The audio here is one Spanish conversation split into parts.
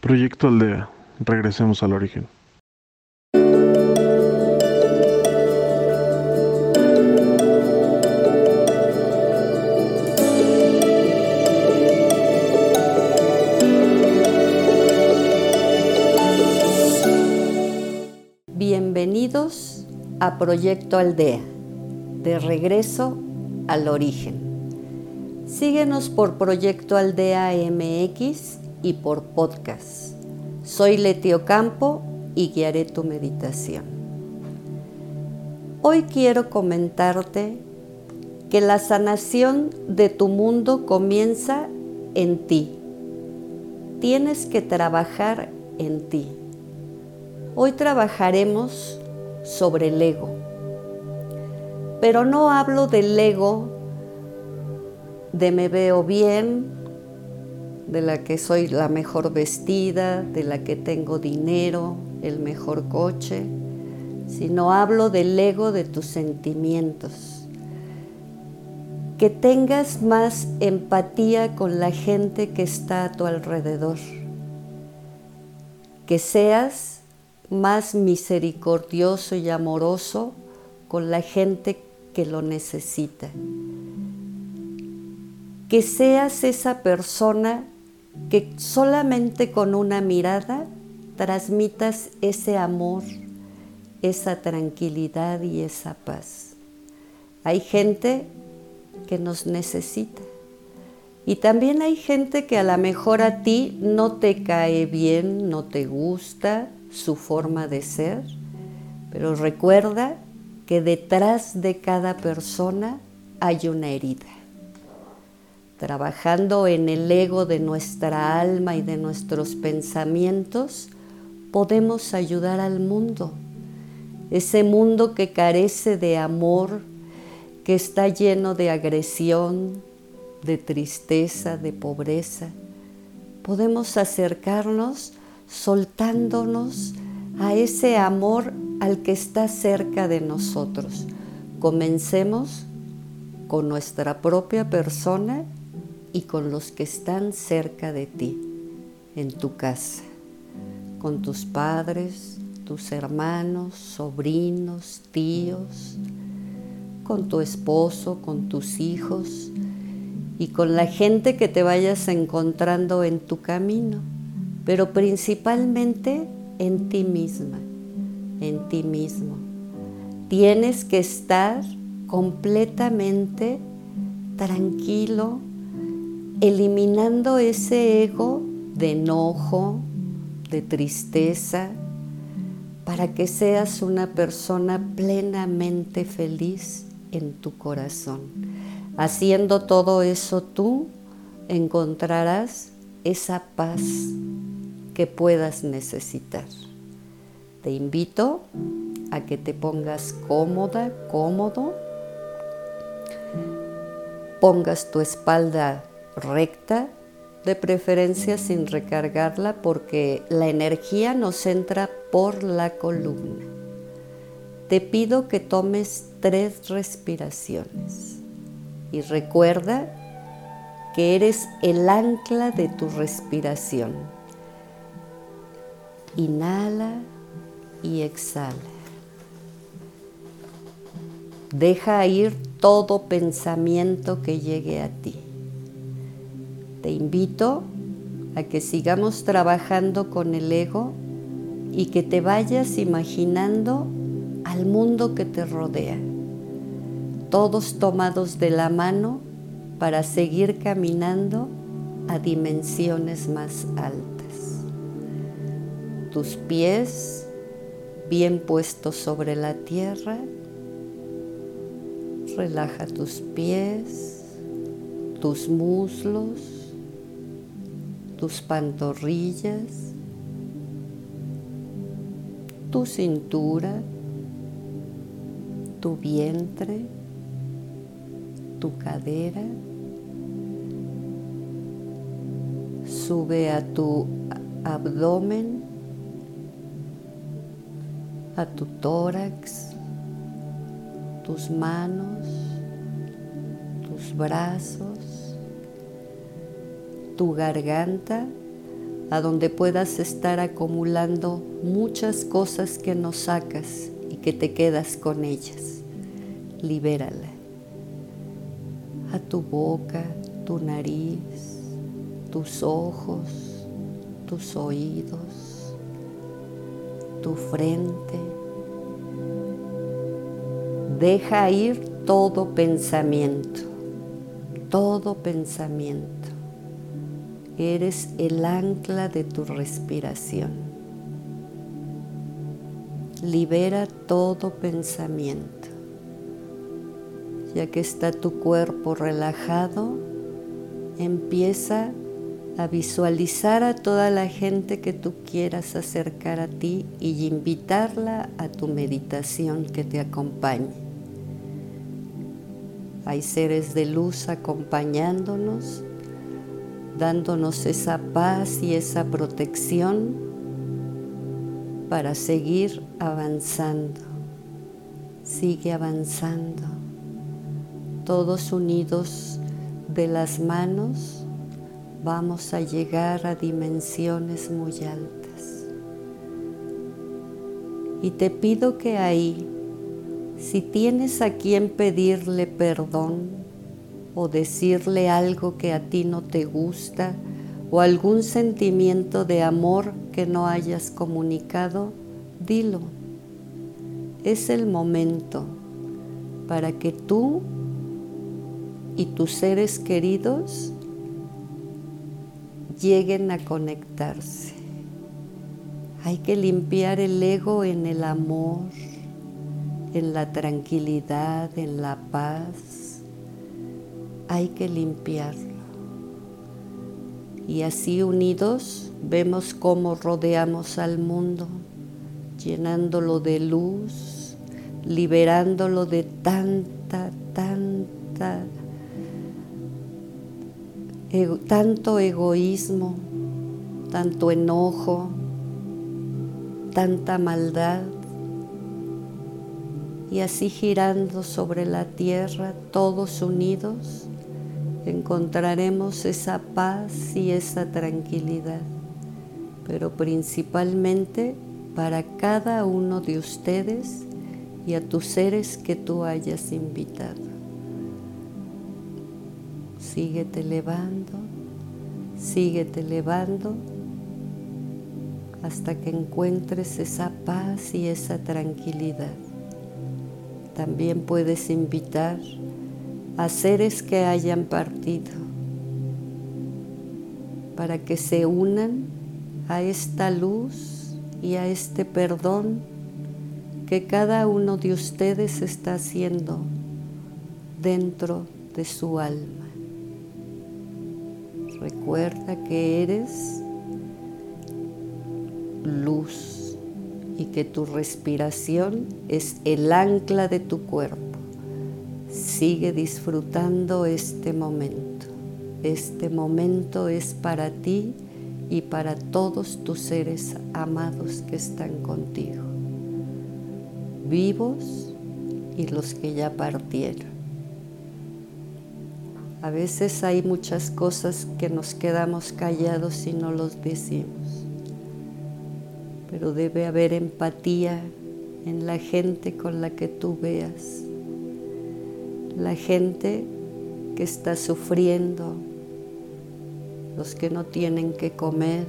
Proyecto Aldea. Regresemos al origen. Bienvenidos a Proyecto Aldea, de regreso al origen. Síguenos por Proyecto Aldea MX y por podcast. Soy Letio Campo y guiaré tu meditación. Hoy quiero comentarte que la sanación de tu mundo comienza en ti. Tienes que trabajar en ti. Hoy trabajaremos sobre el ego. Pero no hablo del ego de me veo bien, de la que soy la mejor vestida, de la que tengo dinero, el mejor coche, sino hablo del ego de tus sentimientos. Que tengas más empatía con la gente que está a tu alrededor. Que seas más misericordioso y amoroso con la gente que lo necesita. Que seas esa persona que solamente con una mirada transmitas ese amor, esa tranquilidad y esa paz. Hay gente que nos necesita. Y también hay gente que a lo mejor a ti no te cae bien, no te gusta su forma de ser, pero recuerda que detrás de cada persona hay una herida trabajando en el ego de nuestra alma y de nuestros pensamientos, podemos ayudar al mundo. Ese mundo que carece de amor, que está lleno de agresión, de tristeza, de pobreza. Podemos acercarnos soltándonos a ese amor al que está cerca de nosotros. Comencemos con nuestra propia persona y con los que están cerca de ti, en tu casa, con tus padres, tus hermanos, sobrinos, tíos, con tu esposo, con tus hijos y con la gente que te vayas encontrando en tu camino, pero principalmente en ti misma, en ti mismo. Tienes que estar completamente tranquilo, eliminando ese ego de enojo, de tristeza, para que seas una persona plenamente feliz en tu corazón. Haciendo todo eso tú encontrarás esa paz que puedas necesitar. Te invito a que te pongas cómoda, cómodo, pongas tu espalda recta, de preferencia sin recargarla porque la energía nos entra por la columna. Te pido que tomes tres respiraciones y recuerda que eres el ancla de tu respiración. Inhala y exhala. Deja ir todo pensamiento que llegue a ti te invito a que sigamos trabajando con el ego y que te vayas imaginando al mundo que te rodea, todos tomados de la mano para seguir caminando a dimensiones más altas. Tus pies bien puestos sobre la tierra, relaja tus pies, tus muslos, tus pantorrillas, tu cintura, tu vientre, tu cadera. Sube a tu abdomen, a tu tórax, tus manos, tus brazos, tu garganta a donde puedas estar acumulando muchas cosas que no sacas y que te quedas con ellas. Libérala. A tu boca, tu nariz, tus ojos, tus oídos, tu frente. Deja ir todo pensamiento, todo pensamiento. Eres el ancla de tu respiración. Libera todo pensamiento. Ya que está tu cuerpo relajado, empieza a visualizar a toda la gente que tú quieras acercar a ti y invitarla a tu meditación que te acompañe. Hay seres de luz acompañándonos, dándonos esa paz y esa protección para seguir avanzando. Sigue avanzando. Todos unidos de las manos vamos a llegar a dimensiones muy altas. Y te pido que ahí si tienes a quien pedirle perdón o decirle algo que a ti no te gusta o algún sentimiento de amor que no hayas comunicado, dilo. Es el momento para que tú y tus seres queridos lleguen a conectarse. Hay que limpiar el ego en el amor, en la tranquilidad, en la paz, hay que limpiarlo. Y así unidos vemos cómo rodeamos al mundo, llenándolo de luz, liberándolo de tanta, tanta, tanto egoísmo, tanto enojo, tanta maldad y así girando sobre la tierra todos unidos, encontraremos esa paz y esa tranquilidad, pero principalmente para cada uno de ustedes y a tus seres que tú hayas invitado. Síguete elevando, síguete elevando hasta que encuentres esa paz y esa tranquilidad. También puedes invitar a seres que hayan partido para que se unan a esta luz y a este perdón que cada uno de ustedes está haciendo dentro de su alma. Recuerda que eres luz y que tu respiración es el ancla de tu cuerpo. Sigue disfrutando este momento. Este momento es para ti y para todos tus seres amados que están contigo, vivos y los que ya partieron. A veces hay muchas cosas que nos quedamos callados y no los decimos pero debe haber empatía en la gente con la que tú veas, la gente que está sufriendo, los que no tienen que comer,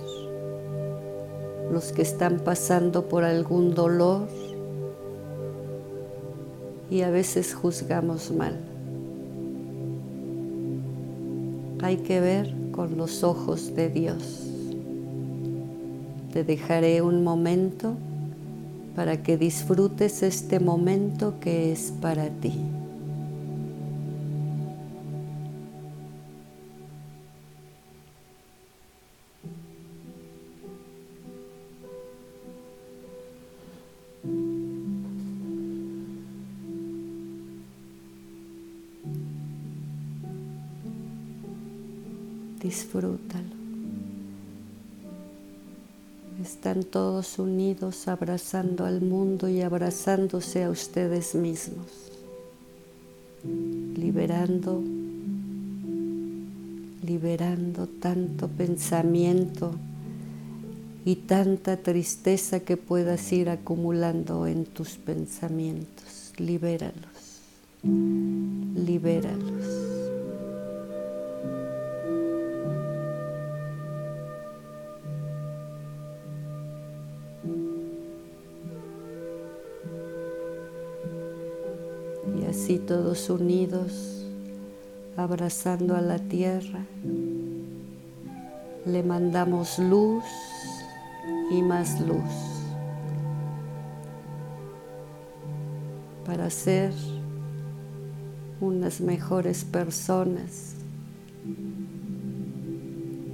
los que están pasando por algún dolor y a veces juzgamos mal. Hay que ver con los ojos de Dios. Te dejaré un momento para que disfrutes este momento que es para ti. Disfrútalo. Están todos unidos abrazando al mundo y abrazándose a ustedes mismos, liberando, liberando tanto pensamiento y tanta tristeza que puedas ir acumulando en tus pensamientos. Libéralos, libéralos. Todos unidos, abrazando a la tierra, le mandamos luz y más luz para ser unas mejores personas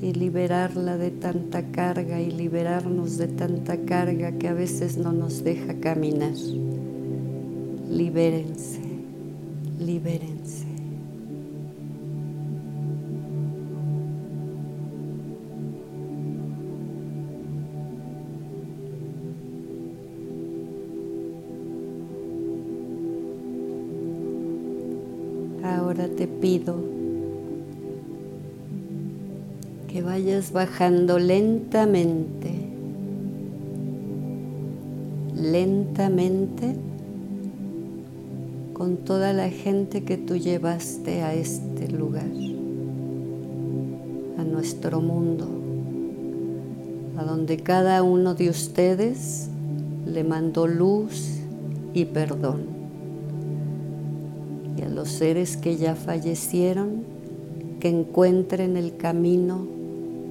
y liberarla de tanta carga y liberarnos de tanta carga que a veces no nos deja caminar. Libérense, libérense. Ahora te pido que vayas bajando lentamente, lentamente con toda la gente que tú llevaste a este lugar, a nuestro mundo, a donde cada uno de ustedes le mandó luz y perdón y a los seres que ya fallecieron que encuentren el camino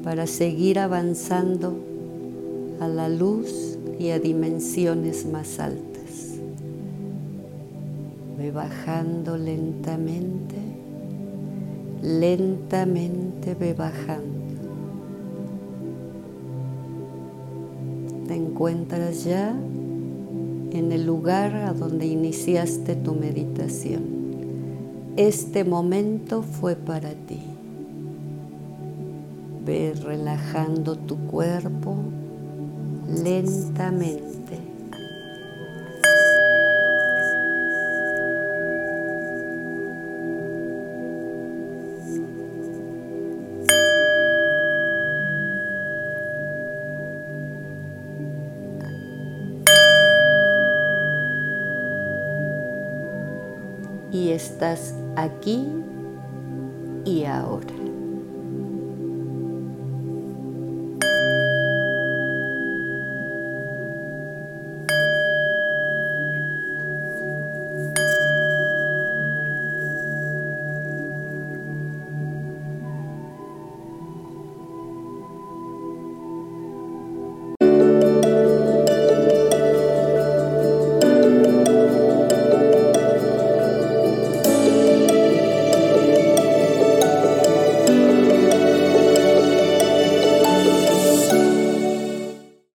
para seguir avanzando a la luz y a dimensiones más altas. Ve bajando lentamente, lentamente ve bajando. Te encuentras ya en el lugar a donde iniciaste tu meditación. Este momento fue para ti. Ve relajando tu cuerpo lentamente. Estás aquí y ahora.